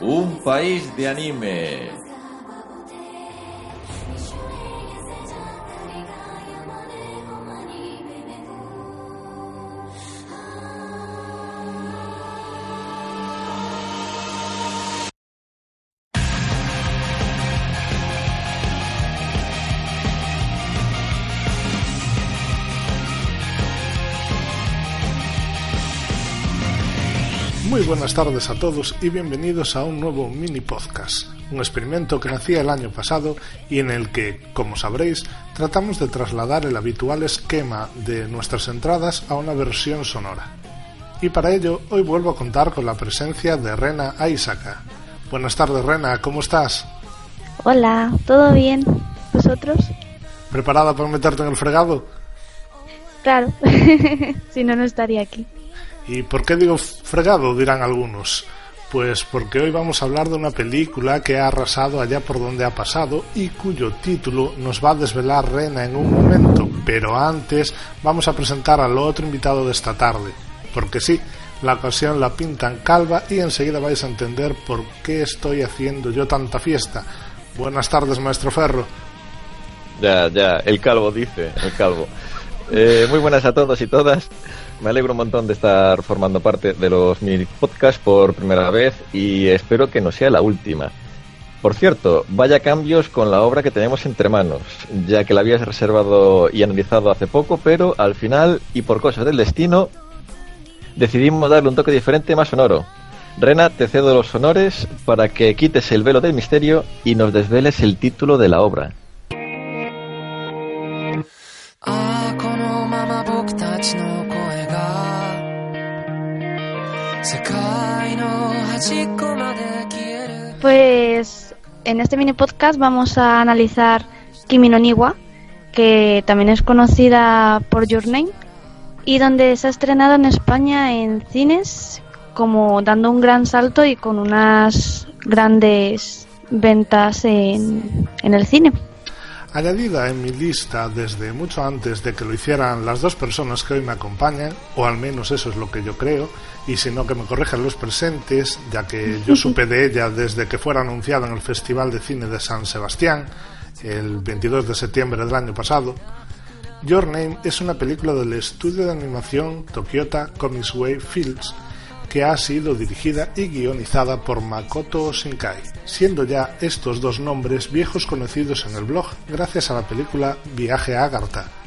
Un país de anime. Buenas tardes a todos y bienvenidos a un nuevo mini podcast, un experimento que nacía el año pasado y en el que, como sabréis, tratamos de trasladar el habitual esquema de nuestras entradas a una versión sonora. Y para ello, hoy vuelvo a contar con la presencia de Rena Aisaka. Buenas tardes, Rena, ¿cómo estás? Hola, ¿todo bien? ¿Vosotros? ¿Preparada para meterte en el fregado? Claro, si no, no estaría aquí. ¿Y por qué digo fregado? dirán algunos. Pues porque hoy vamos a hablar de una película que ha arrasado allá por donde ha pasado y cuyo título nos va a desvelar Rena en un momento. Pero antes vamos a presentar al otro invitado de esta tarde. Porque sí, la ocasión la pintan calva y enseguida vais a entender por qué estoy haciendo yo tanta fiesta. Buenas tardes, maestro Ferro. Ya, ya, el calvo dice, el calvo. Eh, muy buenas a todos y todas. Me alegro un montón de estar formando parte de los mini podcasts por primera vez y espero que no sea la última. Por cierto, vaya cambios con la obra que tenemos entre manos, ya que la habías reservado y analizado hace poco, pero al final y por cosas del destino decidimos darle un toque diferente más sonoro. Rena, te cedo los honores para que quites el velo del misterio y nos desveles el título de la obra. Pues en este mini podcast vamos a analizar Kimi no Niwa, que también es conocida por Your Name, y donde se ha estrenado en España en cines, como dando un gran salto y con unas grandes ventas en, en el cine. Añadida en mi lista desde mucho antes de que lo hicieran las dos personas que hoy me acompañan, o al menos eso es lo que yo creo, y si no que me corrijan los presentes, ya que yo supe de ella desde que fuera anunciada en el Festival de Cine de San Sebastián, el 22 de septiembre del año pasado. Your Name es una película del estudio de animación Tokyota Comics Way Films, que ha sido dirigida y guionizada por Makoto Shinkai, siendo ya estos dos nombres viejos conocidos en el blog gracias a la película Viaje a Agartha.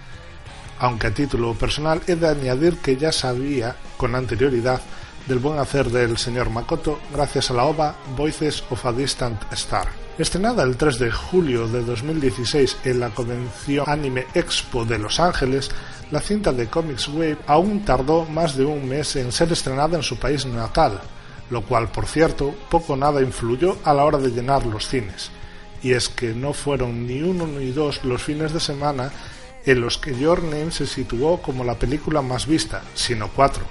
Aunque a título personal he de añadir que ya sabía con anterioridad del buen hacer del señor Makoto gracias a la OVA Voices of a Distant Star. Estrenada el 3 de julio de 2016 en la convención Anime Expo de Los Ángeles, la cinta de Comics Wave aún tardó más de un mes en ser estrenada en su país natal, lo cual, por cierto, poco o nada influyó a la hora de llenar los cines. Y es que no fueron ni uno ni dos los fines de semana en los que Your Name se situó como la película más vista, sino cuatro.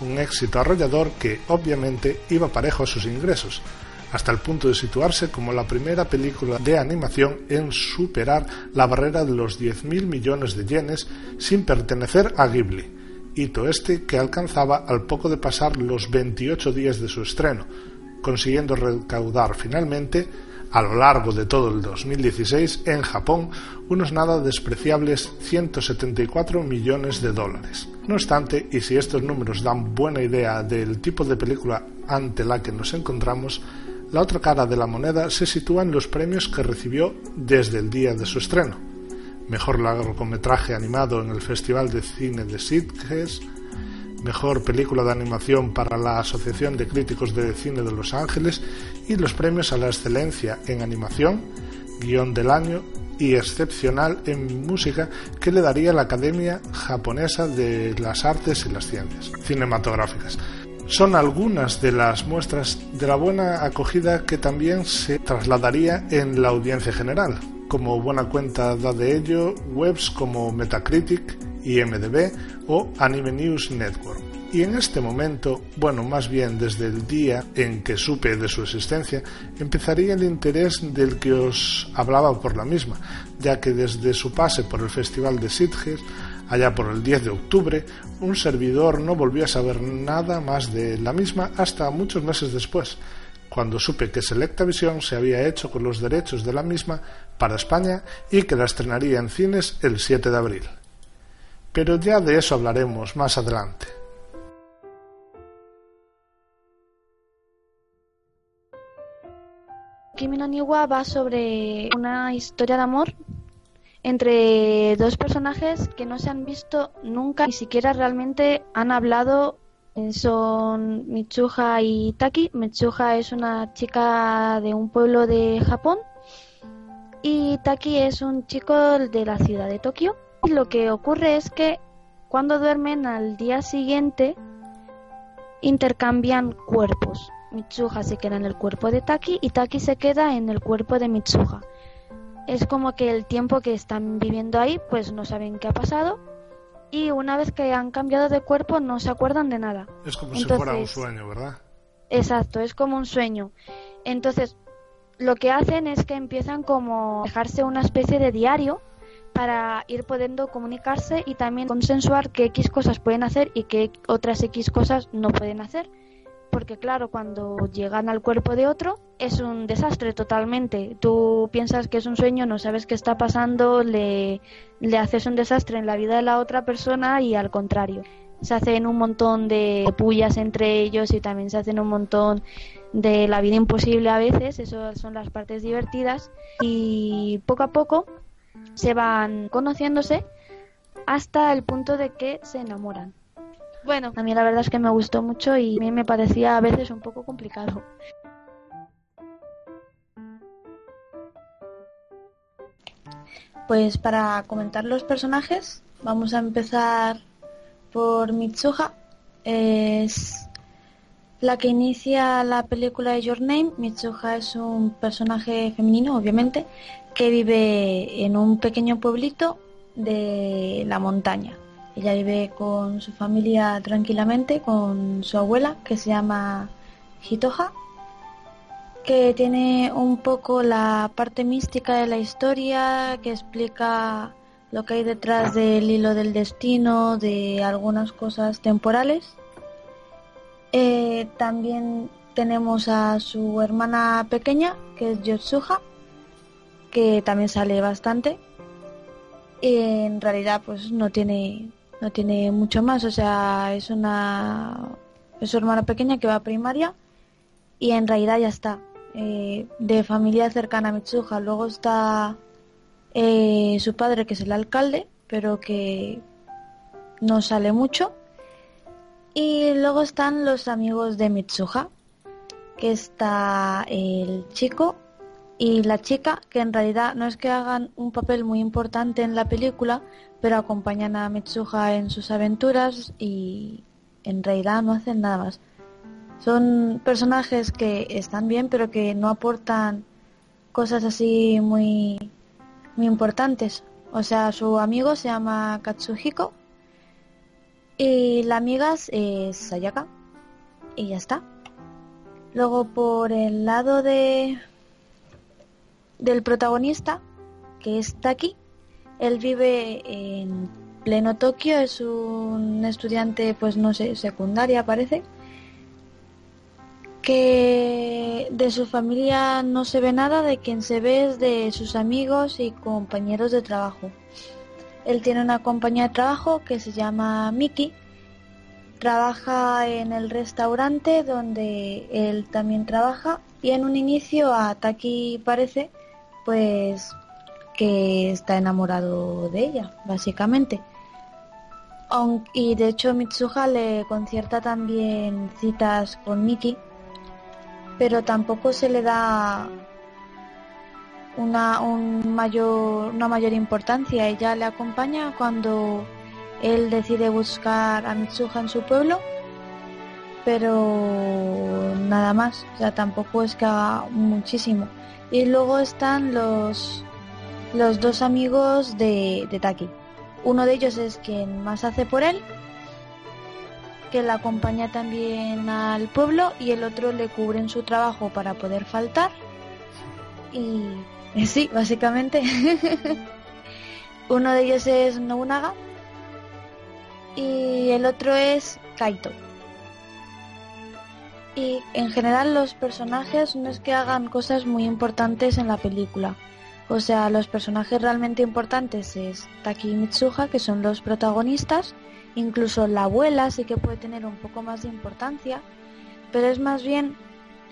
Un éxito arrollador que, obviamente, iba parejo a sus ingresos, hasta el punto de situarse como la primera película de animación en superar la barrera de los 10.000 millones de yenes sin pertenecer a Ghibli, hito este que alcanzaba al poco de pasar los 28 días de su estreno, consiguiendo recaudar finalmente a lo largo de todo el 2016 en Japón unos nada despreciables 174 millones de dólares. No obstante, y si estos números dan buena idea del tipo de película ante la que nos encontramos, la otra cara de la moneda se sitúa en los premios que recibió desde el día de su estreno. Mejor largometraje animado en el Festival de Cine de Sitges, Mejor película de animación para la Asociación de Críticos de Cine de Los Ángeles y los premios a la excelencia en animación, guion del año y excepcional en música que le daría la Academia Japonesa de las Artes y las Ciencias Cinematográficas son algunas de las muestras de la buena acogida que también se trasladaría en la audiencia general. Como buena cuenta da de ello webs como Metacritic, IMDB o Anime News Network. Y en este momento, bueno, más bien desde el día en que supe de su existencia, empezaría el interés del que os hablaba por la misma, ya que desde su pase por el Festival de Sitges Allá por el 10 de octubre, un servidor no volvió a saber nada más de la misma hasta muchos meses después, cuando supe que Selectavision se había hecho con los derechos de la misma para España y que la estrenaría en cines el 7 de abril. Pero ya de eso hablaremos más adelante. Kimi no Niwa va sobre una historia de amor entre dos personajes que no se han visto nunca, ni siquiera realmente han hablado. Eh, son Mitsuha y Taki. Mitsuha es una chica de un pueblo de Japón y Taki es un chico de la ciudad de Tokio. Y lo que ocurre es que cuando duermen al día siguiente intercambian cuerpos. Mitsuha se queda en el cuerpo de Taki y Taki se queda en el cuerpo de Mitsuha. Es como que el tiempo que están viviendo ahí, pues no saben qué ha pasado y una vez que han cambiado de cuerpo no se acuerdan de nada. Es como si fuera un sueño, ¿verdad? Exacto, es como un sueño. Entonces, lo que hacen es que empiezan como a dejarse una especie de diario para ir pudiendo comunicarse y también consensuar qué X cosas pueden hacer y qué otras X cosas no pueden hacer porque claro, cuando llegan al cuerpo de otro es un desastre totalmente. Tú piensas que es un sueño, no sabes qué está pasando, le, le haces un desastre en la vida de la otra persona y al contrario. Se hacen un montón de pullas entre ellos y también se hacen un montón de la vida imposible a veces, esas son las partes divertidas y poco a poco se van conociéndose hasta el punto de que se enamoran. Bueno, a mí la verdad es que me gustó mucho y a mí me parecía a veces un poco complicado. Pues para comentar los personajes, vamos a empezar por Mitsuha. Es la que inicia la película de Your Name. Mitsuha es un personaje femenino, obviamente, que vive en un pequeño pueblito de la montaña. Ella vive con su familia tranquilamente, con su abuela, que se llama Hitoha, que tiene un poco la parte mística de la historia, que explica lo que hay detrás del hilo del destino, de algunas cosas temporales. Eh, también tenemos a su hermana pequeña, que es Yotsuha, que también sale bastante. en realidad, pues no tiene no tiene mucho más, o sea, es una es su hermana pequeña que va a primaria y en realidad ya está. Eh, de familia cercana a Mitsuha. Luego está eh, su padre, que es el alcalde, pero que no sale mucho. Y luego están los amigos de Mitsuha, que está el chico y la chica, que en realidad no es que hagan un papel muy importante en la película, pero acompañan a Mitsuha en sus aventuras y en realidad no hacen nada más. Son personajes que están bien, pero que no aportan cosas así muy, muy importantes. O sea, su amigo se llama Katsuhiko y la amiga es Sayaka y ya está. Luego por el lado de del protagonista, que es Taki. Él vive en pleno Tokio, es un estudiante, pues no sé, secundaria parece, que de su familia no se ve nada, de quien se ve es de sus amigos y compañeros de trabajo. Él tiene una compañía de trabajo que se llama Miki, trabaja en el restaurante donde él también trabaja y en un inicio a Taki parece pues que está enamorado de ella, básicamente. Y de hecho Mitsuha le concierta también citas con Miki, pero tampoco se le da una, un mayor, una mayor importancia. Ella le acompaña cuando él decide buscar a Mitsuha en su pueblo, pero nada más, o sea, tampoco es que haga muchísimo. Y luego están los, los dos amigos de, de Taki. Uno de ellos es quien más hace por él, que la acompaña también al pueblo y el otro le cubre en su trabajo para poder faltar. Y sí, básicamente. Uno de ellos es Nobunaga, y el otro es Kaito. Y en general los personajes no es que hagan cosas muy importantes en la película. O sea, los personajes realmente importantes es Taki y Mitsuha, que son los protagonistas. Incluso la abuela sí que puede tener un poco más de importancia. Pero es más bien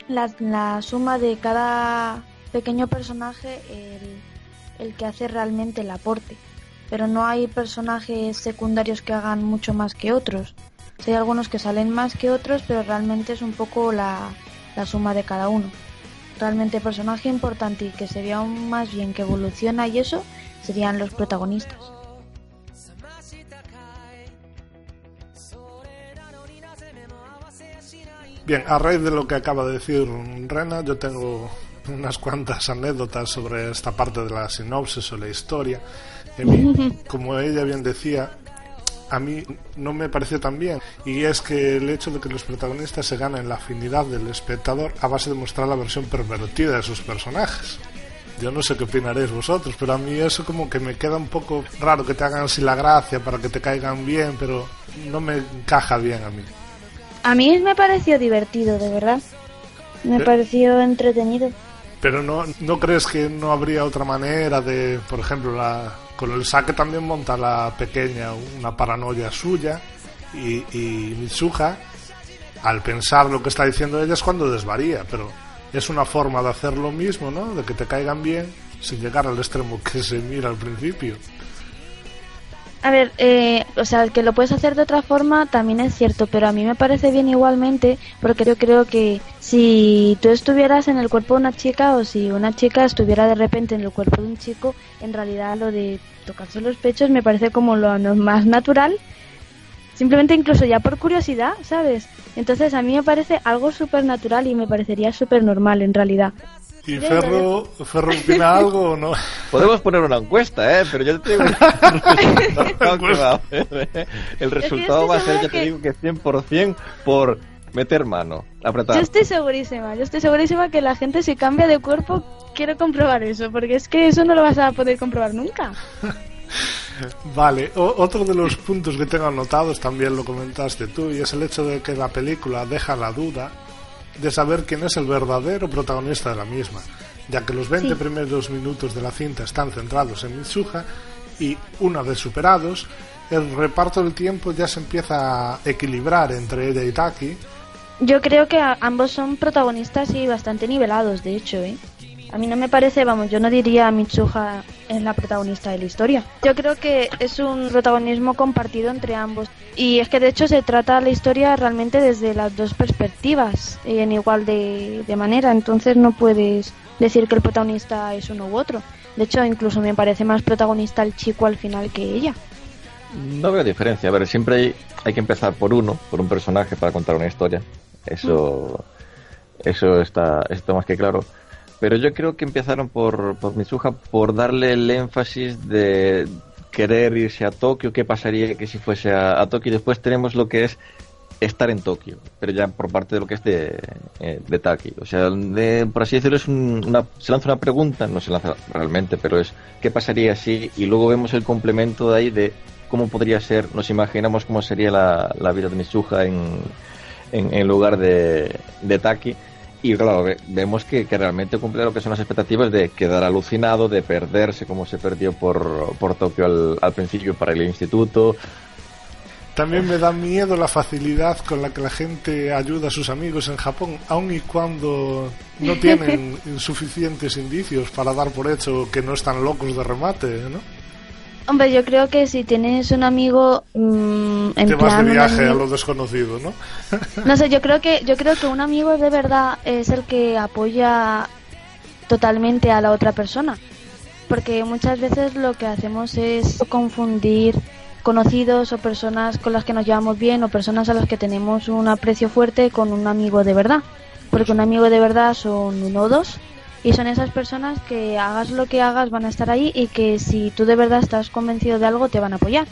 la, suma de cada pequeño personaje el que hace realmente el aporte. Pero no hay personajes secundarios que hagan mucho más que otros. Sí, hay algunos que salen más que otros, pero realmente es un poco la, la suma de cada uno. Realmente personaje importante y que se ve aún más bien que evoluciona y eso serían los protagonistas. Bien, a raíz de lo que acaba de decir Rena, yo tengo unas cuantas anécdotas sobre esta parte de la sinopsis o la historia. En mí, como ella bien decía, a mí no me pareció tan bien. Y es que el hecho de que los protagonistas se ganen la afinidad del espectador a base de mostrar la versión pervertida de sus personajes. Yo no sé qué opinaréis vosotros, pero a mí eso como que me queda un poco raro que te hagan así la gracia para que te caigan bien, pero no me encaja bien a mí. A mí me pareció divertido, de verdad. Me pareció entretenido. Pero no, ¿no crees que no habría otra manera de, por ejemplo, la, con el saque también monta la pequeña una paranoia suya y, y Mitsuha, al pensar lo que está diciendo ella es cuando desvaría, pero es una forma de hacer lo mismo, ¿no? De que te caigan bien sin llegar al extremo que se mira al principio. A ver, eh, o sea, que lo puedes hacer de otra forma también es cierto, pero a mí me parece bien igualmente porque yo creo que si tú estuvieras en el cuerpo de una chica o si una chica estuviera de repente en el cuerpo de un chico, en realidad lo de tocarse los pechos me parece como lo más natural, simplemente incluso ya por curiosidad, ¿sabes? Entonces a mí me parece algo súper natural y me parecería súper normal en realidad. ¿Y Ferro, Ferro opina algo o no? Podemos poner una encuesta, ¿eh? Pero yo te digo el resultado que va a haber, ¿eh? El resultado va a ser, yo te digo que 100% por meter mano, apretar. Yo estoy segurísima, yo estoy segurísima que la gente si cambia de cuerpo quiere comprobar eso, porque es que eso no lo vas a poder comprobar nunca. Vale, o- otro de los puntos que tengo anotados también lo comentaste tú y es el hecho de que la película deja la duda de saber quién es el verdadero protagonista de la misma, ya que los 20 Sí. primeros minutos de la cinta están centrados en Mitsuha y una vez superados, el reparto del tiempo ya se empieza a equilibrar entre ella y Taki. Yo creo que ambos son protagonistas y bastante nivelados, de hecho, ¿eh? A mí no me parece, vamos, yo no diría a Mitsuha es la protagonista de la historia. Yo creo que es un protagonismo compartido entre ambos. Y es que de hecho se trata la historia realmente desde las dos perspectivas, en igual de, de manera. Entonces no puedes decir que el protagonista es uno u otro. De hecho, incluso me parece más protagonista el chico al final que ella. No veo diferencia. A ver, siempre hay, hay que empezar por uno, por un personaje para contar una historia. Eso, eso está, está más que claro. Pero yo creo que empezaron por, por Mitsuha por darle el énfasis de querer irse a Tokio. ¿Qué pasaría que si fuese a, a Tokio? Después tenemos lo que es estar en Tokio, pero ya por parte de lo que es de, eh, de Taki. O sea, de- por así decirlo, un- una, se lanza una pregunta, no se lanza realmente, pero es ¿qué pasaría si? Y luego vemos el complemento de ahí de cómo podría ser, nos imaginamos cómo sería la, la vida de Mitsuha en, en, en lugar de, de Taki. Y claro, ve- vemos que, que realmente cumple lo que son las expectativas de quedar alucinado, de perderse como se perdió por, por Tokio al, al principio para el instituto, También me da miedo la facilidad con la que la gente ayuda a sus amigos en Japón, aun y cuando no tienen suficientes indicios para dar por hecho que no están locos de remate, ¿no? Hombre, yo creo que si tienes un amigo mm, en Te vas plan de viaje a lo desconocido, ¿no? No sé, yo creo que yo creo que un amigo de verdad es el que apoya totalmente a la otra persona, porque muchas veces lo que hacemos es confundir conocidos o personas con las que nos llevamos bien o personas a las que tenemos un aprecio fuerte con un amigo de verdad, porque un amigo de verdad son uno o dos y son esas personas que hagas lo que hagas van a estar ahí y que si tú de verdad estás convencido de algo te van a apoyar.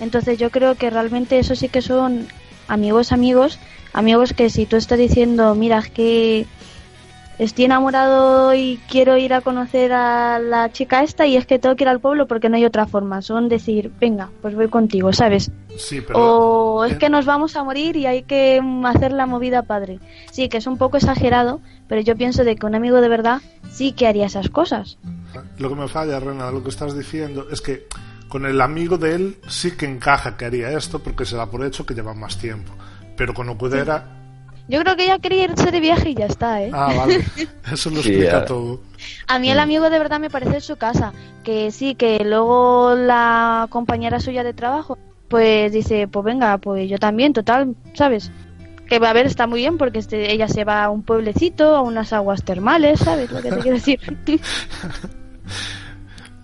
Entonces yo creo que realmente eso sí que son amigos amigos, amigos que si tú estás diciendo, mira, es que estoy enamorado y quiero ir a conocer a la chica esta y es que tengo que ir al pueblo porque no hay otra forma. Son decir, venga, pues voy contigo, ¿sabes? Sí, pero... O es que nos vamos a morir y hay que hacer la movida padre. Sí, que es un poco exagerado, pero yo pienso de que un amigo de verdad sí que haría esas cosas. Lo que me falla, Rena, lo que estás diciendo es que con el amigo de él sí que encaja que haría esto porque se da por hecho que lleva más tiempo. Pero con Okudera... Yo creo que ella quería irse de viaje y ya está, ¿eh? Ah, vale. Eso lo explica todo. A mí el amigo de verdad me parece su casa. Que sí, que luego la compañera suya de trabajo, pues dice, pues venga, pues yo también, total, ¿sabes? Que va a ver, está muy bien porque este, ella se va a un pueblecito, a unas aguas termales, ¿sabes lo que te quiero decir?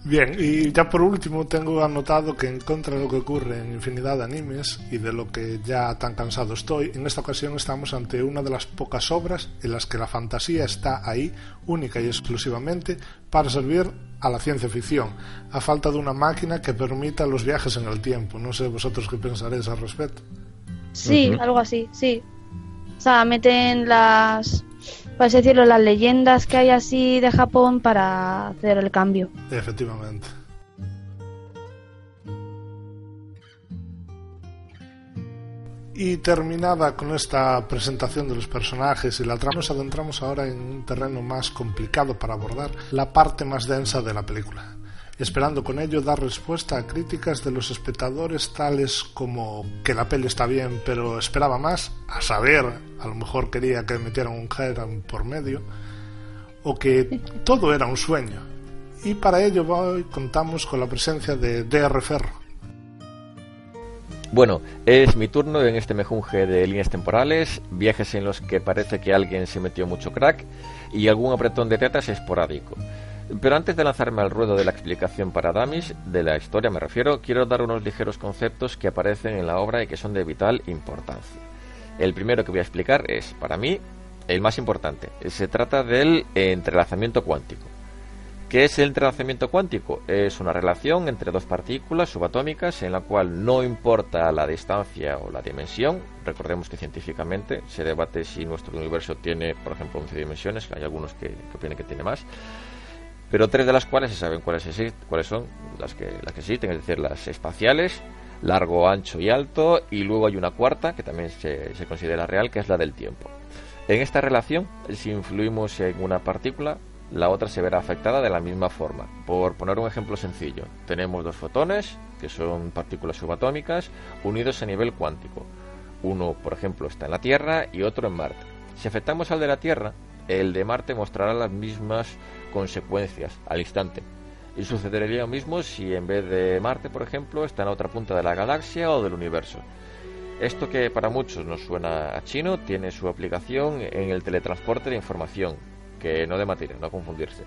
Bien, y ya por último tengo anotado que en contra de lo que ocurre en infinidad de animes y de lo que ya tan cansado estoy, en esta ocasión estamos ante una de las pocas obras en las que la fantasía está ahí única y exclusivamente para servir a la ciencia ficción, a falta de una máquina que permita los viajes en el tiempo. No sé vosotros qué pensaréis al respecto. Sí, algo así, sí. O sea, meten las por decirlo, las leyendas que hay así de Japón para hacer el cambio. Efectivamente. Y terminada con esta presentación de los personajes y la trama, nos adentramos ahora en un terreno más complicado para abordar, la parte más densa de la película esperando con ello dar respuesta a críticas de los espectadores tales como que la peli está bien pero esperaba más, a saber, a lo mejor quería que metieran un Heron por medio, o que todo era un sueño. Y para ello hoy contamos con la presencia de DR Ferro. Bueno, es mi turno en este mejunje de líneas temporales, viajes en los que parece que alguien se metió mucho crack y algún apretón de tetas esporádico. Pero antes de lanzarme al ruedo de la explicación para Damis, de la historia me refiero, quiero dar unos ligeros conceptos que aparecen en la obra y que son de vital importancia. El primero que voy a explicar es, para mí, el más importante. Se trata del entrelazamiento cuántico. ¿Qué es el entrelazamiento cuántico? Es una relación entre dos partículas subatómicas en la cual no importa la distancia o la dimensión. Recordemos que científicamente se debate si nuestro universo tiene, por ejemplo, 11 dimensiones, hay algunos que, que opinan que tiene más pero tres de las cuales se saben cuáles, cuáles son las que, las que existen, es decir, las espaciales, largo, ancho y alto, y luego hay una cuarta que también se, se considera real, que es la del tiempo. En esta relación, si influimos en una partícula, la otra se verá afectada de la misma forma. Por poner un ejemplo sencillo, tenemos dos fotones, que son partículas subatómicas, unidos a nivel cuántico. Uno, por ejemplo, está en la Tierra y otro en Marte. Si afectamos al de la Tierra, el de Marte mostrará las mismas consecuencias al instante. Y sucedería lo mismo si en vez de Marte, por ejemplo, está en otra punta de la galaxia o del universo. Esto que para muchos nos suena a chino tiene su aplicación en el teletransporte de información, que no de materia, no confundirse.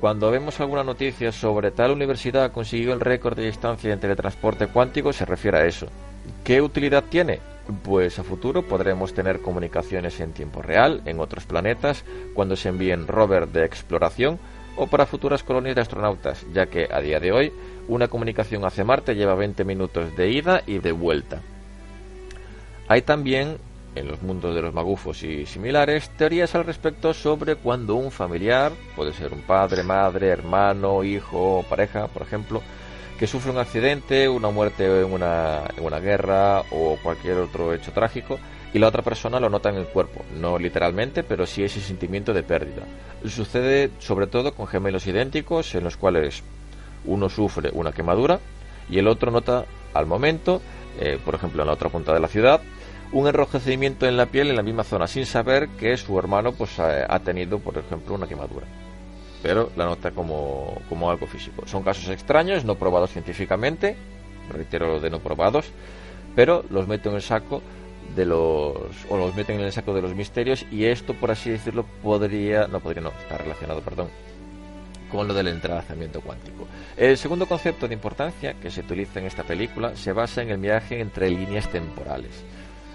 Cuando vemos alguna noticia sobre tal universidad consiguió el récord de distancia en teletransporte cuántico, se refiere a eso. ¿Qué utilidad tiene? Pues a futuro podremos tener comunicaciones en tiempo real en otros planetas cuando se envíen rovers de exploración o para futuras colonias de astronautas, ya que a día de hoy una comunicación hacia Marte lleva 20 minutos de ida y de vuelta. Hay también, en los mundos de los magufos y similares, teorías al respecto sobre cuando un familiar, puede ser un padre, madre, hermano, hijo o pareja, por ejemplo, que sufre un accidente, una muerte en una, en una guerra o cualquier otro hecho trágico y la otra persona lo nota en el cuerpo, no literalmente, pero sí ese sentimiento de pérdida. Sucede sobre todo con gemelos idénticos en los cuales uno sufre una quemadura y el otro nota al momento, eh, por ejemplo en la otra punta de la ciudad, un enrojecimiento en la piel en la misma zona sin saber que su hermano pues ha tenido por ejemplo una quemadura pero la nota como, como algo físico. Son casos extraños, no probados científicamente, reitero de no probados, pero los meto en el saco de los o los meten en el saco de los misterios y esto por así decirlo podría no podría no está relacionado perdón con lo del entrelazamiento cuántico. El segundo concepto de importancia que se utiliza en esta película se basa en el viaje entre líneas temporales.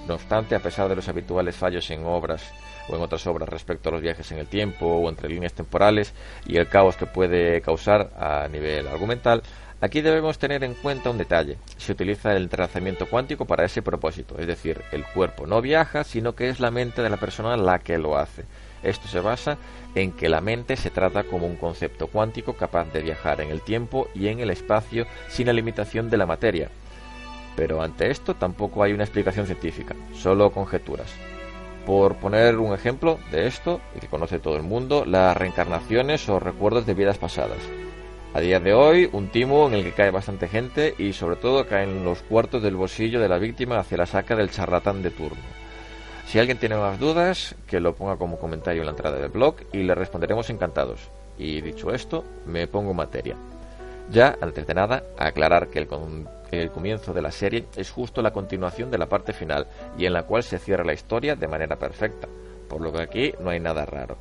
No obstante, a pesar de los habituales fallos en obras o en otras obras respecto a los viajes en el tiempo o entre líneas temporales y el caos que puede causar a nivel argumental, aquí debemos tener en cuenta un detalle. Se utiliza el entrelazamiento cuántico para ese propósito, es decir, el cuerpo no viaja, sino que es la mente de la persona la que lo hace. Esto se basa en que la mente se trata como un concepto cuántico capaz de viajar en el tiempo y en el espacio sin la limitación de la materia. Pero ante esto tampoco hay una explicación científica, solo conjeturas. Por poner un ejemplo de esto, y que conoce todo el mundo, las reencarnaciones o recuerdos de vidas pasadas. A día de hoy, un timo en el que cae bastante gente y sobre todo caen los cuartos del bolsillo de la víctima hacia la saca del charlatán de turno. Si alguien tiene más dudas, que lo ponga como comentario en la entrada del blog y le responderemos encantados. Y dicho esto, me pongo materia. Ya, antes de nada, aclarar que el, el comienzo de la serie es justo la continuación de la parte final y en la cual se cierra la historia de manera perfecta, por lo que aquí no hay nada raro.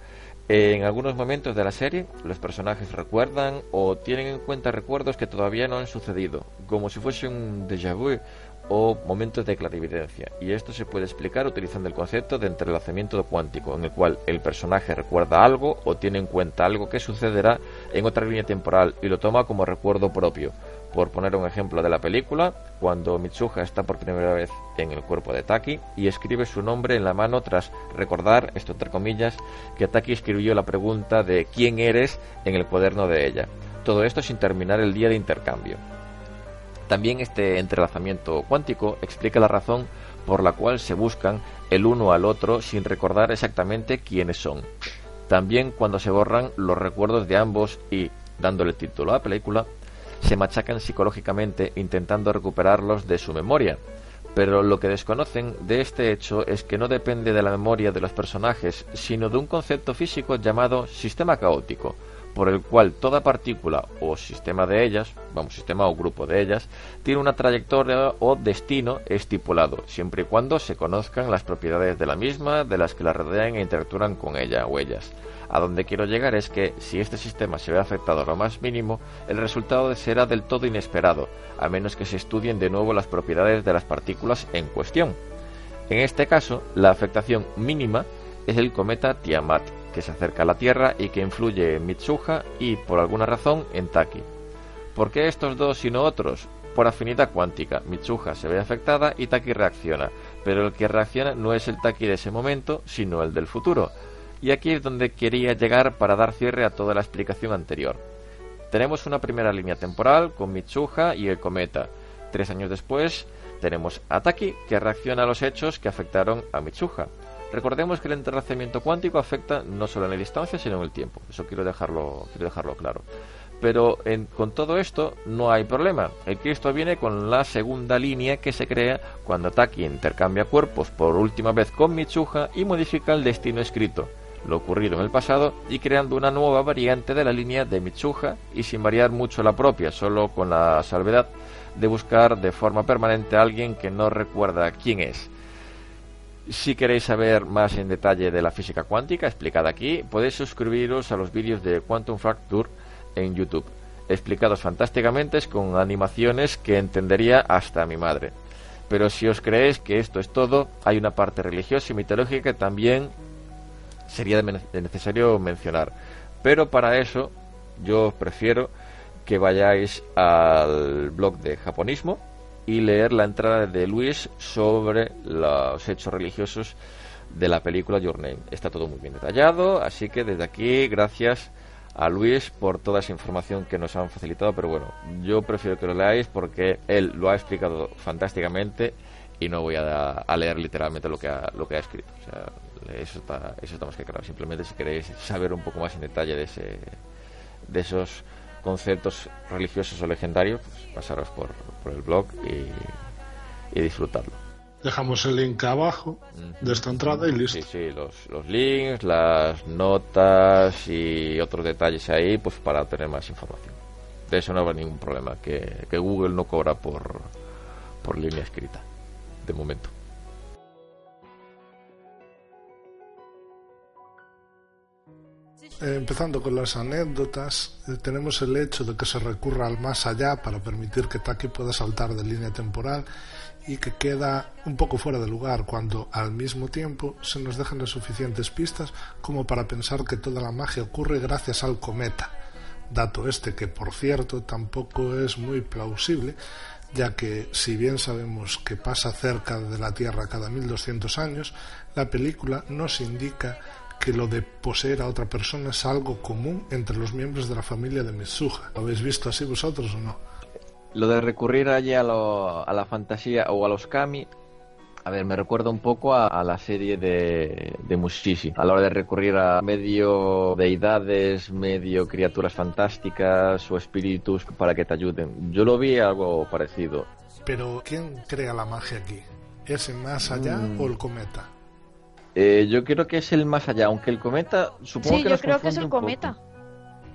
En algunos momentos de la serie, los personajes recuerdan o tienen en cuenta recuerdos que todavía no han sucedido, como si fuese un déjà vu o momentos de clarividencia, y esto se puede explicar utilizando el concepto de entrelazamiento cuántico, en el cual el personaje recuerda algo o tiene en cuenta algo que sucederá en otra línea temporal y lo toma como recuerdo propio, por poner un ejemplo de la película, cuando Mitsuha está por primera vez en el cuerpo de Taki y escribe su nombre en la mano tras recordar, esto entre comillas, que Taki escribió la pregunta de ¿quién eres? en el cuaderno de ella. Todo esto sin terminar el día de intercambio. También este entrelazamiento cuántico explica la razón por la cual se buscan el uno al otro sin recordar exactamente quiénes son. También cuando se borran los recuerdos de ambos y, dándole título a la película, se machacan psicológicamente intentando recuperarlos de su memoria. Pero lo que desconocen de este hecho es que no depende de la memoria de los personajes, sino de un concepto físico llamado sistema caótico, por el cual toda partícula o sistema de ellas, vamos, sistema o grupo de ellas, tiene una trayectoria o destino estipulado, siempre y cuando se conozcan las propiedades de la misma, de las que la rodean e interactúan con ella o ellas. A donde quiero llegar es que si este sistema se ve afectado a lo más mínimo, el resultado será del todo inesperado, a menos que se estudien de nuevo las propiedades de las partículas en cuestión. En este caso, la afectación mínima es el cometa Tiamat, que se acerca a la Tierra y que influye en Mitsuha y, por alguna razón, en Taki. ¿Por qué estos dos y no otros? Por afinidad cuántica, Mitsuha se ve afectada y Taki reacciona, pero el que reacciona no es el Taki de ese momento, sino el del futuro, y aquí es donde quería llegar para dar cierre a toda la explicación anterior. Tenemos una primera línea temporal con Mitsuha y el cometa. Tres años después tenemos a Taki que reacciona a los hechos que afectaron a Mitsuha. Recordemos que el entrelazamiento cuántico afecta no solo en la distancia, sino en el tiempo. Eso quiero dejarlo, quiero dejarlo claro. Pero con todo esto no hay problema. El Cristo viene con la segunda línea que se crea cuando Taki intercambia cuerpos por última vez con Mitsuha y modifica el destino escrito lo ocurrido en el pasado y creando una nueva variante de la línea de Mitsuha y sin variar mucho la propia, solo con la salvedad de buscar de forma permanente a alguien que no recuerda quién es. Si queréis saber más en detalle de la física cuántica explicada aquí, podéis suscribiros a los vídeos de Quantum Fracture en YouTube, explicados fantásticamente con animaciones que entendería hasta mi madre. Pero si os creéis que esto es todo, hay una parte religiosa y mitológica que también sería necesario mencionar. Pero para eso yo prefiero que vayáis al blog de japonismo y leer la entrada de Luis sobre los hechos religiosos de la película Your Name. Está todo muy bien detallado, así que desde aquí gracias a Luis por toda esa información que nos han facilitado, pero bueno, yo prefiero que lo leáis porque él lo ha explicado fantásticamente y no voy a, leer literalmente lo que ha, lo que ha escrito. O sea, eso está, eso está más que claro. Simplemente si queréis saber un poco más en detalle de, ese, de esos conceptos religiosos o legendarios, pues pasaros por, por el blog y, y, disfrutarlo. Dejamos el link abajo de esta entrada y listo. Sí, sí, los, los links, las notas y otros detalles ahí, pues para tener más información. De eso no habrá ningún problema, que, que Google no cobra por, por línea escrita, de momento. Empezando con las anécdotas, eh, tenemos el hecho de que se recurra al más allá para permitir que Taki pueda saltar de línea temporal y que queda un poco fuera de lugar cuando al mismo tiempo se nos dejan las suficientes pistas como para pensar que toda la magia ocurre gracias al cometa. Dato este que por cierto tampoco es muy plausible, ya que si bien sabemos que pasa cerca de la Tierra cada 1200 años, la película nos indica que lo de poseer a otra persona es algo común entre los miembros de la familia de Mitsuha. ¿Lo habéis visto así vosotros o no? Lo de recurrir allí a, lo- a la fantasía o a los kami, a ver, me recuerda un poco a, a la serie de, de Mushishi. A la hora de recurrir a medio deidades, medio criaturas fantásticas o espíritus para que te ayuden. Yo lo vi algo parecido. Pero ¿quién crea la magia aquí? ¿Es el más allá Mm. o el cometa? Eh, yo creo que es el más allá, aunque el cometa supongo Sí, que yo nos creo que es el un poco. cometa.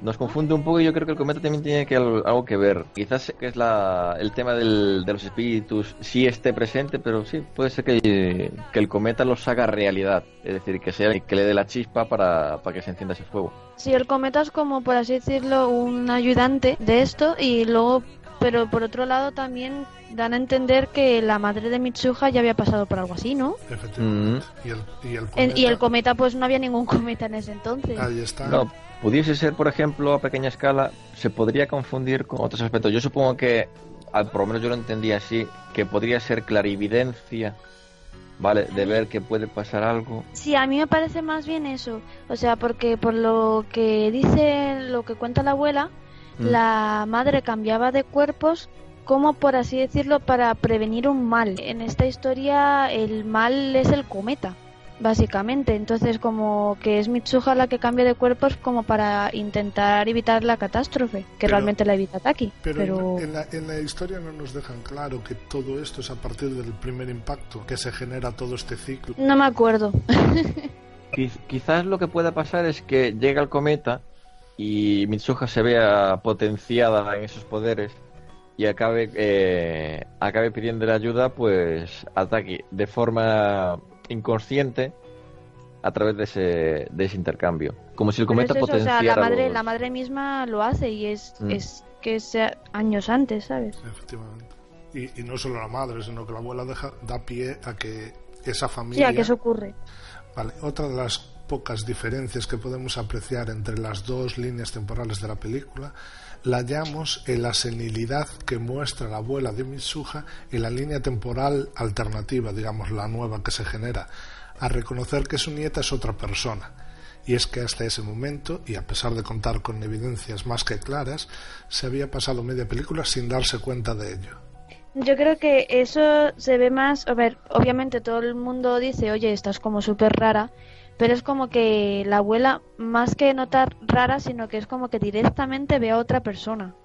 Nos confunde un poco y yo creo que el cometa también tiene que al- algo que ver. Quizás que es la, el tema del- de los espíritus sí esté presente, pero sí, puede ser que, que el cometa los haga realidad. Es decir, que sea el que le dé la chispa para, para que se encienda ese fuego. Sí, el cometa es como, por así decirlo, un ayudante de esto y luego, pero por otro lado también dan a entender que la madre de Mitsuha ya había pasado por algo así, ¿no? Efectivamente. Y, el, y el cometa. En- y el cometa, pues no había ningún cometa en ese entonces. Ahí está. No, pudiese ser, por ejemplo, a pequeña escala, se podría confundir con otros aspectos. Yo supongo que, al, por lo menos yo lo entendía así, que podría ser clarividencia, ¿vale? De ver que puede pasar algo. Sí, a mí me parece más bien eso. O sea, porque por lo que dice, lo que cuenta la abuela, Mm. la madre cambiaba de cuerpos como por así decirlo para prevenir un mal. En esta historia el mal es el cometa, básicamente. Entonces como que es Mitsuha la que cambia de cuerpos como para intentar evitar la catástrofe, que Pero- realmente la evita Taki. Pero, Pero, En, la, en la historia no nos dejan claro que todo esto es a partir del primer impacto, que se genera todo este ciclo. no me acuerdo. Quiz- Quizás lo que pueda pasar es que llega el cometa y Mitsuha se vea potenciada en esos poderes y acabe eh, acabe pidiendo ayuda pues a Taki de forma inconsciente a través de ese, de ese intercambio como si el cometa es o sea, la madre, los- la madre misma lo hace y es, Mm. es que sea años antes, ¿sabes? Efectivamente. Y, y no solo la madre, sino que la abuela deja, da pie a que esa Sí, familia... a que eso ocurre. Vale, otra de las pocas diferencias que podemos apreciar entre las dos líneas temporales de la película la hallamos en la senilidad que muestra la abuela de Mitsuha en la línea temporal alternativa, digamos, la nueva que se genera, a reconocer que su nieta es otra persona. Y es que hasta ese momento, y a pesar de contar con evidencias más que claras, se había pasado media película sin darse cuenta de ello. Yo creo que eso se ve más, a ver, obviamente todo el mundo dice, oye, estás como súper rara, pero es como que la abuela, más que notar rara, sino que es como que directamente ve a otra persona,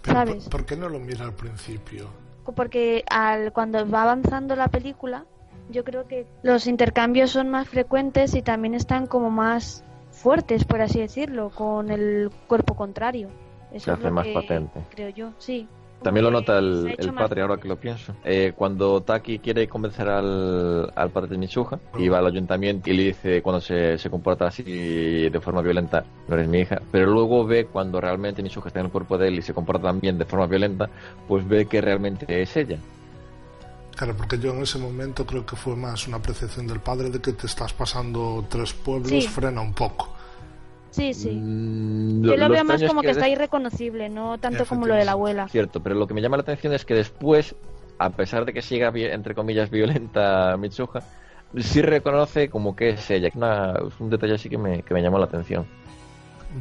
Pero ¿sabes? ¿por, por qué no lo mira al principio? Porque al, cuando va avanzando la película, yo creo que los intercambios son más frecuentes y también están como más fuertes, por así decirlo, con el cuerpo contrario. Eso Se es lo más que patente. Creo yo, sí. También lo nota el, padre ahora que lo pienso. Eh, cuando Taki quiere convencer al, al padre de Mitsuha y va al ayuntamiento y le dice cuando se, se comporta así de forma violenta, no eres mi hija, pero luego ve cuando realmente Mitsuha está en el cuerpo de él y se comporta también de forma violenta, pues ve que realmente es ella. Claro, porque yo en ese momento creo que fue más una apreciación del padre de que te estás pasando tres pueblos, Sí. frena un poco. Sí, sí. Mm, Yo lo lo veo más como que, que está des- irreconocible, no tanto como lo de la abuela. Cierto, pero lo que me llama la atención es que después, a pesar de que siga, entre comillas, violenta Mitsuha, sí reconoce como que es ella. Una- es un detalle así que me, que me llamó la atención.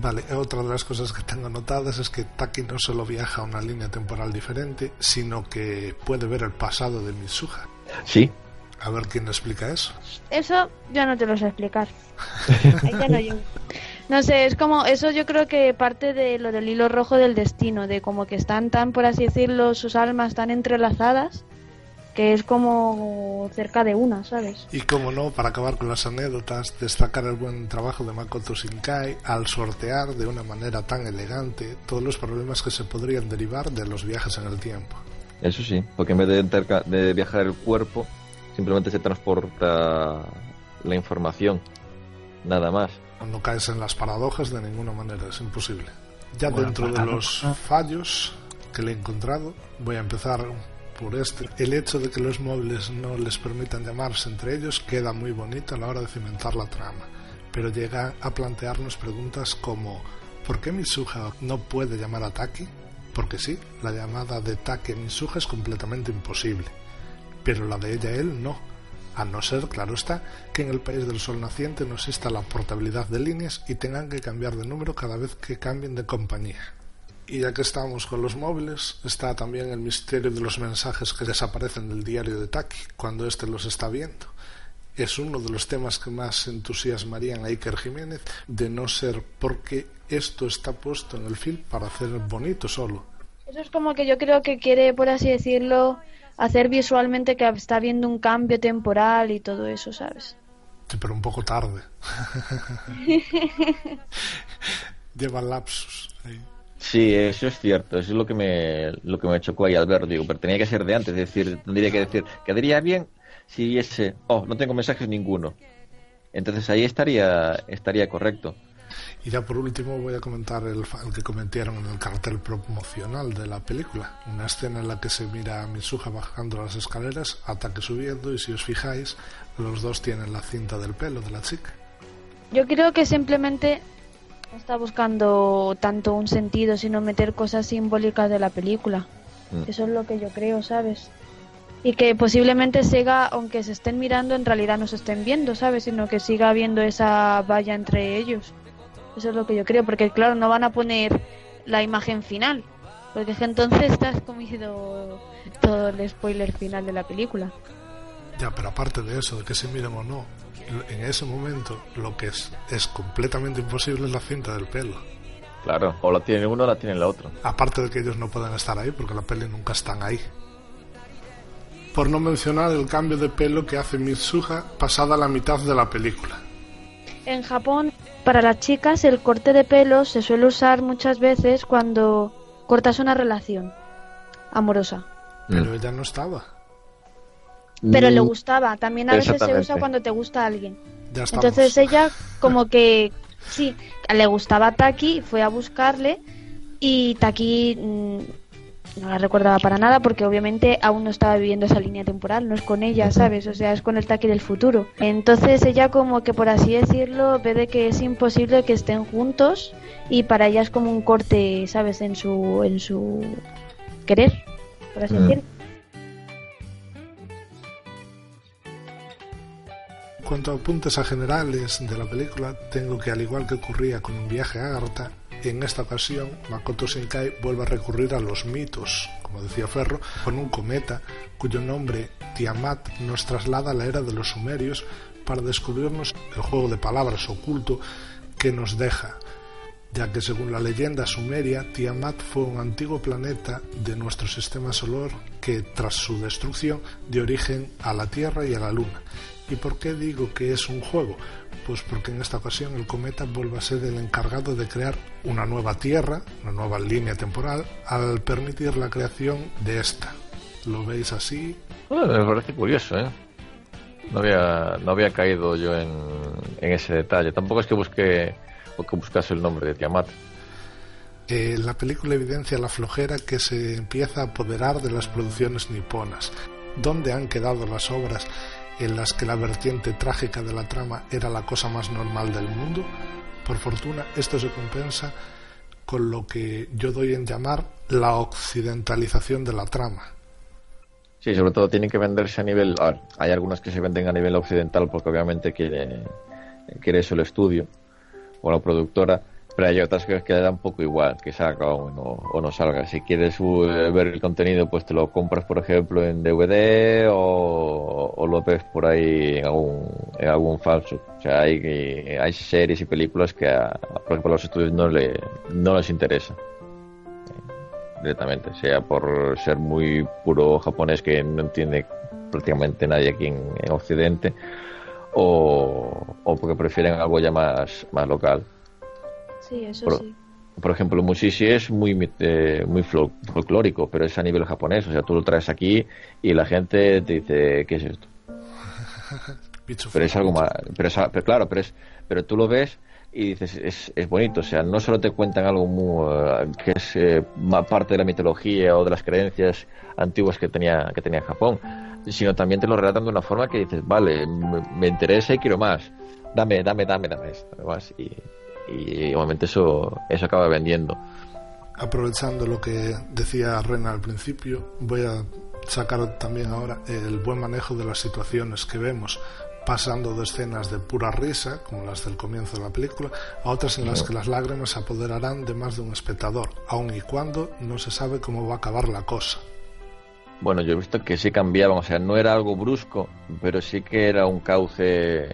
Vale, otra de las cosas que tengo anotadas es que Taki no solo viaja a una línea temporal diferente, sino que puede ver el pasado de Mitsuha. Sí, A ver quién explica eso. Eso yo no te lo sé explicar. Ahí ya no llego. No sé, es como, eso yo creo que parte de lo del hilo rojo del destino, de como que están tan, por así decirlo, sus almas tan entrelazadas, que es como cerca de una, ¿sabes? Y como no, para acabar con las anécdotas, destacar el buen trabajo de Makoto Shinkai al sortear de una manera tan elegante todos los problemas que se podrían derivar de los viajes en el tiempo. eso sí, porque en vez de, de viajar el cuerpo, simplemente se transporta la información, nada más. No caes en las paradojas de ninguna manera, es imposible. Ya Bueno, dentro de los fallos que le he encontrado, voy a empezar por este. El hecho de que los móviles no les permitan llamarse entre ellos queda muy bonito a la hora de cimentar la trama, pero llega a plantearnos preguntas como ¿por qué Mitsuha no puede llamar a Taki? Porque sí, la llamada de Taki a Mitsuha es completamente imposible, pero la de ella a él no. A no ser, claro está, que en el país del sol naciente no exista la portabilidad de líneas y tengan que cambiar de número cada vez que cambien de compañía. Y ya que estamos con los móviles, está también el misterio de los mensajes que desaparecen del diario de Taki cuando éste los está viendo. Es uno de los temas que más entusiasmarían a Iker Jiménez, de no ser porque esto está puesto en el film para hacer bonito solo. Eso es como que yo creo que quiere, por así decirlo, hacer visualmente que está viendo un cambio temporal y todo eso, ¿sabes? Sí, pero un poco tarde. Lleva lapsus. Ahí. Sí, eso es cierto, eso es lo que me, lo que me chocó ahí al ver, digo, pero tenía que ser de antes, es decir, tendría que decir, quedaría bien si ese, oh, no tengo mensajes ninguno. Entonces ahí estaría, estaría correcto. Y ya por último voy a comentar el, el, que cometieron en el cartel promocional de la película. Una escena en la que se mira a Mitsuha bajando las escaleras, ataque subiendo y si os fijáis, los dos tienen la cinta del pelo de la chica. Yo creo que simplemente está buscando tanto un sentido, sino meter cosas simbólicas de la película. Mm. Eso es lo que yo creo, ¿sabes? Y que posiblemente Sega, aunque se estén mirando, en realidad no se estén viendo, ¿sabes? Sino que siga habiendo esa valla entre ellos. Eso es lo que yo creo, porque claro, no van a poner la imagen final, porque es que entonces estás comido todo el spoiler final de la película. Ya, pero aparte de eso, de que se miren o no, en ese momento lo que es, es completamente imposible es la cinta del pelo. Claro, o la tiene uno o la tiene la otra. Aparte de que ellos no puedan estar ahí, porque la peli nunca están ahí. Por no mencionar el cambio de pelo que hace Mitsuha pasada la mitad de la película. En Japón, para las chicas, el corte de pelo se suele usar muchas veces cuando cortas una relación amorosa. Pero mm. ella no estaba. Pero le gustaba. También a veces se usa cuando te gusta alguien. Entonces ella, como que sí, le gustaba a Taki, fue a buscarle y Taki mm, no la recordaba para nada porque obviamente aún no estaba viviendo esa línea temporal, no es con ella, ¿sabes? O sea, es con el Taki del futuro. Entonces ella como que por así decirlo ve de que es imposible que estén juntos y para ella es como un corte, ¿sabes? En su en su querer, por así decirlo. En cuanto a apuntes a generales de la película, tengo que al igual que ocurría con un viaje a Agartha, en esta ocasión Makoto Shinkai vuelve a recurrir a los mitos, como decía Ferro, con un cometa cuyo nombre Tiamat nos traslada a la era de los sumerios para descubrirnos el juego de palabras oculto que nos deja, ya que según la leyenda sumeria, Tiamat fue un antiguo planeta de nuestro sistema solar que tras su destrucción dio origen a la Tierra y a la Luna ¿Y por qué digo que es un juego? Pues porque en esta ocasión el cometa vuelve a ser el encargado de crear una nueva Tierra, una nueva línea temporal, al permitir la creación de esta. ¿Lo veis así? Bueno, me parece curioso, ¿eh? No había, no había caído yo en, en ese detalle. Tampoco es que busque o que buscase el nombre de Tiamat. Eh, la película evidencia la flojera que se empieza a apoderar de las producciones niponas. ¿Dónde han quedado las obras en las que la vertiente trágica de la trama era la cosa más normal del mundo, por fortuna esto se compensa con lo que yo doy en llamar la occidentalización de la trama. Sí, sobre todo tienen que venderse a nivel... hay algunas que se venden a nivel occidental porque obviamente quiere, quiere eso el estudio o la productora, pero hay otras que le da un poco igual que salga o no, o no salga. Si quieres uh, ver el contenido, pues te lo compras, por ejemplo, en DVD o, lo ves por ahí en algún, en algún falso. O sea, hay, hay series y películas que, a, por ejemplo, a los estudios no, le, no les interesa directamente, sea por ser muy puro japonés que no entiende prácticamente nadie aquí en, Occidente o, o porque prefieren algo ya más, más local. Sí, eso por, sí. Por ejemplo, el Mushishi es muy, eh, muy folclórico, pero es a nivel japonés. O sea, tú lo traes aquí y la gente te dice, ¿qué es esto? pero es algo más. Pero, pero, claro, pero, es, pero tú lo ves y dices, es, es bonito. O sea, no solo te cuentan algo muy, uh, que es eh, parte de la mitología o de las creencias antiguas que tenía, que tenía Japón, sino también te lo relatan de una forma que dices, vale, me, me interesa y quiero más. Dame, dame, dame, dame esto. Además, y y obviamente eso, eso acaba vendiendo. Aprovechando lo que decía Rena al principio, voy a sacar también ahora el buen manejo de las situaciones que vemos pasando de escenas de pura risa, como las del comienzo de la película, a otras en las que las lágrimas se apoderarán de más de un espectador, aun y cuando no se sabe cómo va a acabar la cosa. Bueno, yo he visto que sí cambiaban, o sea, no era algo brusco, pero sí que era un cauce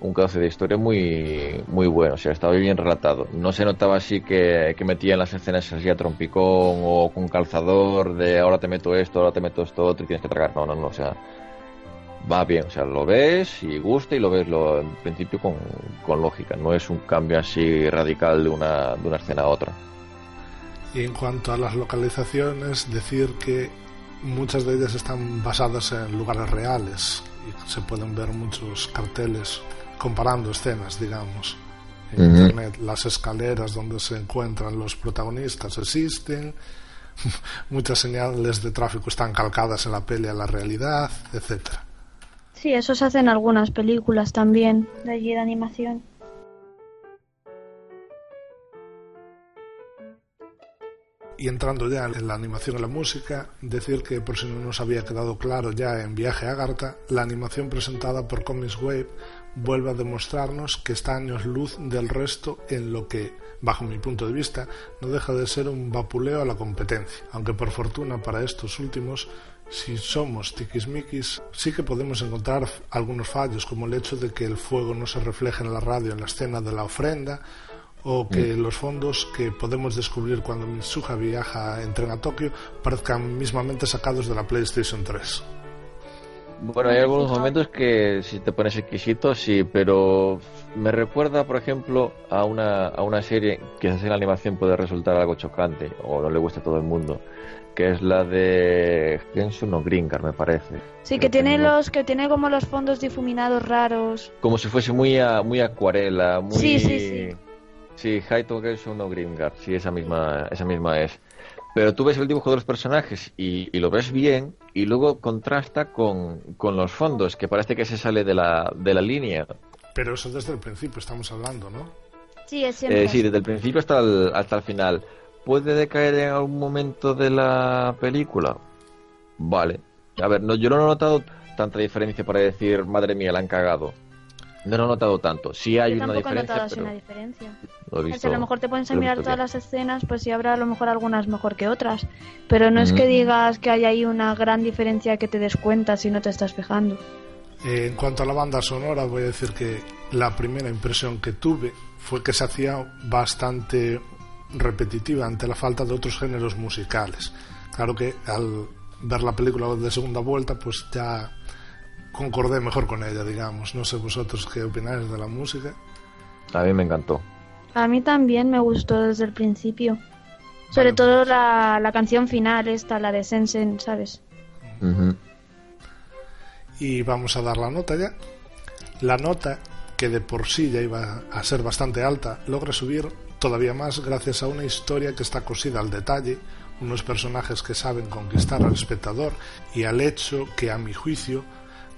un cauce de historia muy muy bueno, o sea, estaba bien relatado. No se notaba así que, que metían las escenas así a trompicón o con calzador de ahora te meto esto, ahora te meto esto otro y tienes que tragar. No, no, no, o sea, va bien, o sea, lo ves y gusta y lo ves lo, en principio con, con lógica, no es un cambio así radical de una, de una escena a otra. Y en cuanto a las localizaciones, decir que muchas de ellas están basadas en lugares reales y se pueden ver muchos carteles comparando escenas, digamos. En internet, las escaleras donde se encuentran los protagonistas existen, muchas señales de tráfico están calcadas en la peli a la realidad, etcétera. Sí, eso se hace en algunas películas también, de allí de animación. Y entrando ya en la animación y la música, decir que por si no nos había quedado claro ya en Viaje a Agartha, la animación presentada por Comics Wave vuelve a demostrarnos que está años luz del resto en lo que, bajo mi punto de vista, no deja de ser un vapuleo a la competencia, aunque por fortuna para estos últimos si somos tiquismiquis, sí que podemos encontrar algunos fallos, como el hecho de que el fuego no se refleje en la radio en la escena de la ofrenda, o que mm. los fondos que podemos descubrir cuando Mitsuha viaja en tren a Tokio parezcan mismamente sacados de la PlayStation 3. Bueno, hay algunos momentos que si te pones exquisito, sí, pero me recuerda, por ejemplo, a una, a una serie que en la animación puede resultar algo chocante o no le gusta a todo el mundo, que es la de Genshin o Gringar, me parece. Sí, que tiene los que tiene como los fondos difuminados raros. Como si fuese muy muy acuarela, muy Sí, sí, sí. Sí, Haito Genshin o Gringar, sí, esa misma esa misma es. Pero tú ves el dibujo de los personajes y, y lo ves bien y luego contrasta con, con, los fondos, que parece que se sale de la, de la línea. Pero eso desde el principio estamos hablando, ¿no? Sí, es siempre. Eh, sí, desde el principio hasta el, hasta el final. ¿Puede decaer en algún momento de la película? Vale. A ver, no, yo no he notado tanta diferencia para decir, madre mía, la han cagado. No lo he notado tanto. Sí hay Yo una tampoco he diferencia, notado así pero una diferencia. lo he visto- sea, a lo mejor te pones a mirar todas bien. las escenas, pues sí habrá a lo mejor algunas mejor que otras. Pero no es que Ujú. digas que hay ahí una gran diferencia que te des cuenta si no te estás fijando. Eh, en cuanto a la banda sonora, voy a decir que la primera impresión que tuve fue que se hacía bastante repetitiva ante la falta de otros géneros musicales. Claro que al ver la película de segunda vuelta, pues ya concordé mejor con ella, digamos. No sé vosotros qué opináis de la música. A mí me encantó. A mí también me gustó desde el principio. Sobre Vale, todo la, la canción final, esta, la de Sensen, ¿sabes? Ujú. y vamos a dar la nota ya. La nota, que de por sí ya iba a ser bastante alta, logra subir todavía más gracias a una historia que está cosida al detalle, unos personajes que saben conquistar al espectador y al hecho que a mi juicio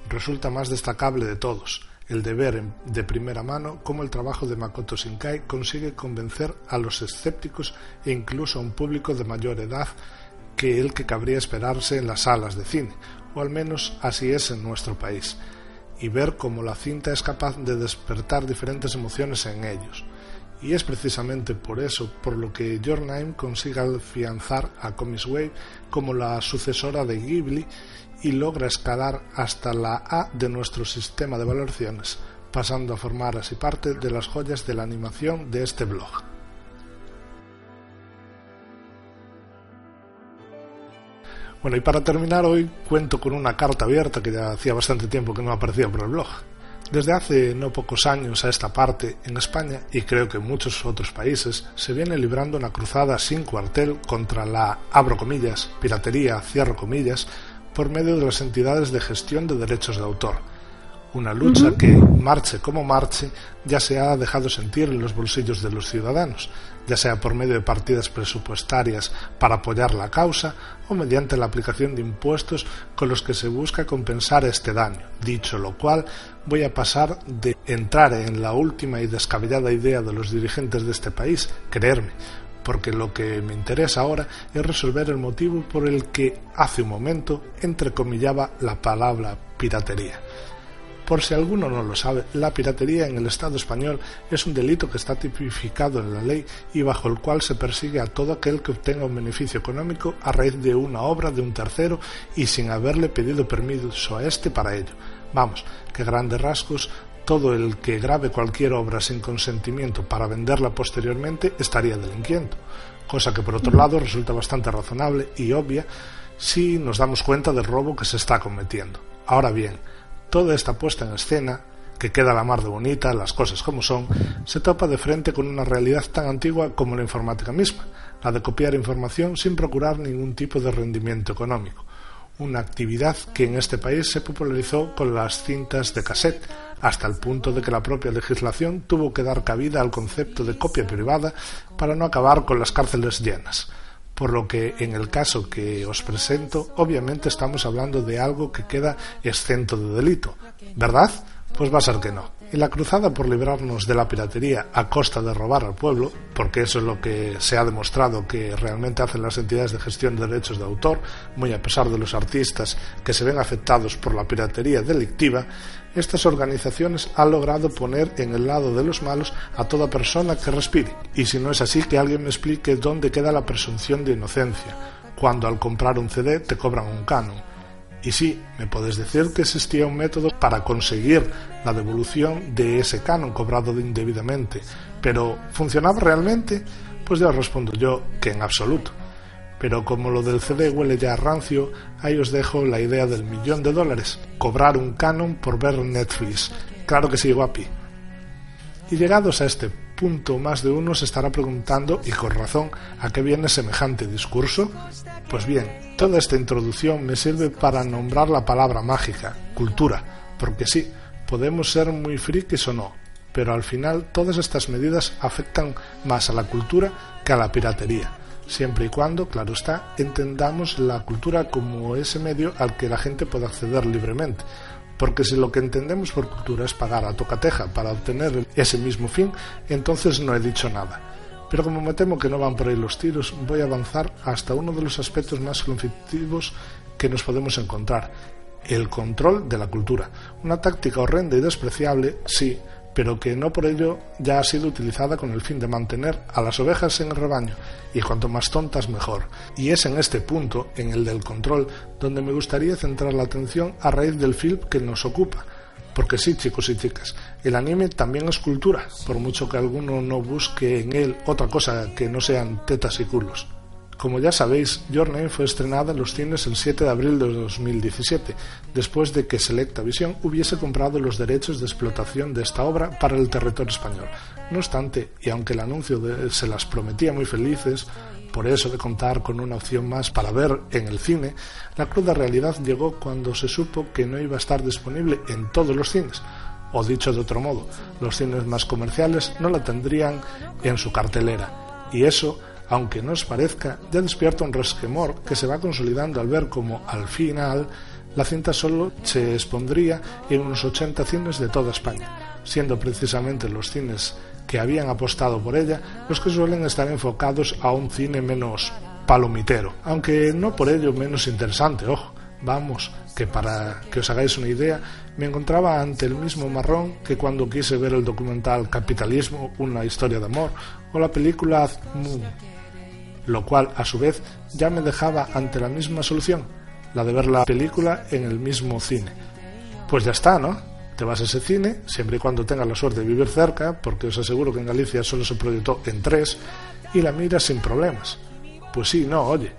resulta más destacable de todos, el de ver de primera mano cómo el trabajo de Makoto Shinkai consigue convencer a los escépticos e incluso a un público de mayor edad que el que cabría esperarse en las salas de cine, o al menos así es en nuestro país, y ver cómo la cinta es capaz de despertar diferentes emociones en ellos. Y es precisamente por eso por lo que Your Name consigue afianzar a Comics Wave como la sucesora de Ghibli y logra escalar hasta la A de nuestro sistema de valoraciones, pasando a formar así parte de las joyas de la animación de este blog. Bueno, y para terminar hoy cuento con una carta abierta que ya hacía bastante tiempo que no aparecía por el blog. Desde hace no pocos años a esta parte, en España y creo que en muchos otros países, se viene librando una cruzada sin cuartel contra la, abro comillas, piratería, cierro comillas, por medio de las entidades de gestión de derechos de autor. Una lucha que, marche como marche, ya se ha dejado sentir en los bolsillos de los ciudadanos, ya sea por medio de partidas presupuestarias para apoyar la causa o mediante la aplicación de impuestos con los que se busca compensar este daño. Dicho lo cual, voy a pasar de entrar en la última y descabellada idea de los dirigentes de este país, creerme, porque lo que me interesa ahora es resolver el motivo por el que hace un momento entrecomillaba la palabra piratería. Por si alguno no lo sabe, la piratería en el Estado español es un delito que está tipificado en la ley y bajo el cual se persigue a todo aquel que obtenga un beneficio económico a raíz de una obra de un tercero y sin haberle pedido permiso a éste para ello. Vamos, que grandes rasgos todo el que grabe cualquier obra sin consentimiento para venderla posteriormente estaría delinquiendo, cosa que por otro lado resulta bastante razonable y obvia si nos damos cuenta del robo que se está cometiendo. Ahora bien, toda esta puesta en escena, que queda la mar de bonita, las cosas como son, se topa de frente con una realidad tan antigua como la informática misma, la de copiar información sin procurar ningún tipo de rendimiento económico una actividad que en este país se popularizó con las cintas de cassette, hasta el punto de que la propia legislación tuvo que dar cabida al concepto de copia privada para no acabar con las cárceles llenas. Por lo que en el caso que os presento, obviamente estamos hablando de algo que queda exento de delito, ¿verdad? Pues va a ser que no. Y la cruzada por librarnos de la piratería a costa de robar al pueblo, porque eso es lo que se ha demostrado que realmente hacen las entidades de gestión de derechos de autor, muy a pesar de los artistas que se ven afectados por la piratería delictiva, estas organizaciones han logrado poner en el lado de los malos a toda persona que respire. Y si no es así, que alguien me explique dónde queda la presunción de inocencia, cuando al comprar un CD te cobran un canon y sí, me puedes decir que existía un método para conseguir la devolución de ese canon cobrado indebidamente, pero ¿funcionaba realmente? Pues ya respondo yo que en absoluto. Pero como lo del CD huele ya a rancio, ahí os dejo la idea del millón de dólares, cobrar un canon por ver Netflix. Claro que sí, guapi. Y llegados a este punto, más de uno se estará preguntando, y con razón, ¿a qué viene semejante discurso? Pues bien, toda esta introducción me sirve para nombrar la palabra mágica, cultura, porque sí, podemos ser muy frikis o no, pero al final todas estas medidas afectan más a la cultura que a la piratería, siempre y cuando, claro está, entendamos la cultura como ese medio al que la gente puede acceder libremente, porque si lo que entendemos por cultura es pagar a tocateja para obtener ese mismo fin, entonces no he dicho nada. Pero como me temo que no van por ahí los tiros, voy a avanzar hasta uno de los aspectos más conflictivos que nos podemos encontrar, el control de la cultura. Una táctica horrenda y despreciable, sí, pero que no por ello ya ha sido utilizada con el fin de mantener a las ovejas en el rebaño, y cuanto más tontas mejor. Y es en este punto, en el del control, donde me gustaría centrar la atención a raíz del film que nos ocupa, porque sí, chicos y chicas, el anime también es cultura, por mucho que alguno no busque en él otra cosa que no sean tetas y culos. Como ya sabéis, Your Name fue estrenada en los cines el 7 de abril de 2017, después de que Selecta Visión hubiese comprado los derechos de explotación de esta obra para el territorio español. No obstante, y aunque el anuncio se las prometía muy felices, por eso de contar con una opción más para ver en el cine, la cruda realidad llegó cuando se supo que no iba a estar disponible en todos los cines. O dicho de otro modo, los cines más comerciales no la tendrían en su cartelera. Y eso, aunque no os parezca, ya despierta un resquemor que se va consolidando al ver como, al final, la cinta solo se expondría en unos 80 cines de toda España, siendo precisamente los cines que habían apostado por ella los que suelen estar enfocados a un cine menos palomitero, aunque no por ello menos interesante, ojo. Vamos, que para que os hagáis una idea, me encontraba ante el mismo marrón que cuando quise ver el documental Capitalismo, una historia de amor, o la película Moon, lo cual a su vez ya me dejaba ante la misma solución, la de ver la película en el mismo cine. Pues ya está, ¿no? Te vas a ese cine, siempre y cuando tengas la suerte de vivir cerca, porque os aseguro que en Galicia solo se proyectó en tres, y la miras sin problemas. Pues sí, no, oye,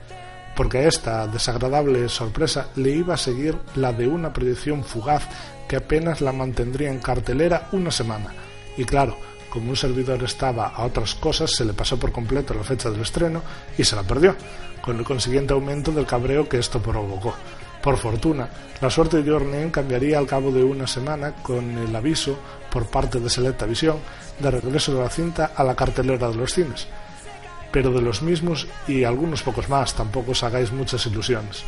porque a esta desagradable sorpresa le iba a seguir la de una proyección fugaz que apenas la mantendría en cartelera una semana. Y claro, como un servidor estaba a otras cosas, se le pasó por completo la fecha del estreno y se la perdió, con el consiguiente aumento del cabreo que esto provocó. Por fortuna, la suerte de Your cambiaría al cabo de una semana con el aviso por parte de Selecta Visión de regreso de la cinta a la cartelera de los cines. Pero de los mismos y algunos pocos más tampoco os hagáis muchas ilusiones.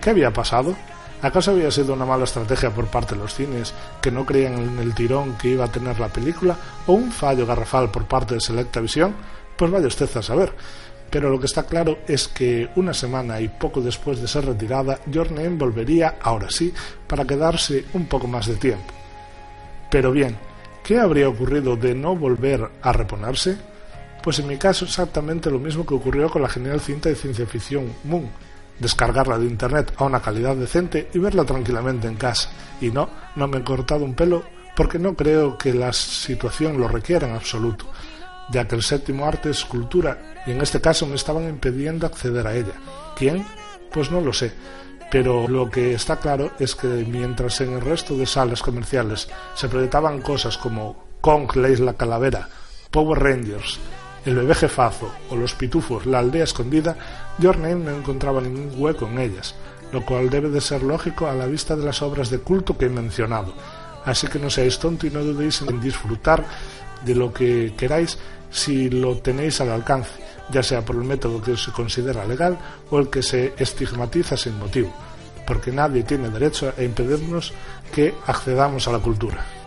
¿Qué había pasado? ¿Acaso había sido una mala estrategia por parte de los cines que no creían en el tirón que iba a tener la película o un fallo garrafal por parte de Selecta Visión? pues vaya usted a saber. Pero lo que está claro es que una semana y poco después de ser retirada, Your volvería, ahora sí, para quedarse un poco más de tiempo. Pero bien, ¿qué habría ocurrido de no volver a reponerse? Pues en mi caso exactamente lo mismo que ocurrió con la genial cinta de ciencia ficción Moon, descargarla de internet a una calidad decente y verla tranquilamente en casa. Y no, no me he cortado un pelo porque no creo que la situación lo requiera en absoluto, ya que el séptimo arte es cultura y en este caso me estaban impidiendo acceder a ella. ¿Quién? Pues no lo sé. Pero lo que está claro es que mientras en el resto de salas comerciales se proyectaban cosas como Kong, la isla calavera, Power Rangers, el bebé jefazo o los pitufos, la aldea escondida, Your no encontraba ningún hueco en ellas, lo cual debe de ser lógico a la vista de las obras de culto que he mencionado. Así que no seáis tontos y no dudéis en disfrutar de lo que queráis si lo tenéis al alcance, ya sea por el método que se considera legal o el que se estigmatiza sin motivo, porque nadie tiene derecho a impedirnos que accedamos a la cultura.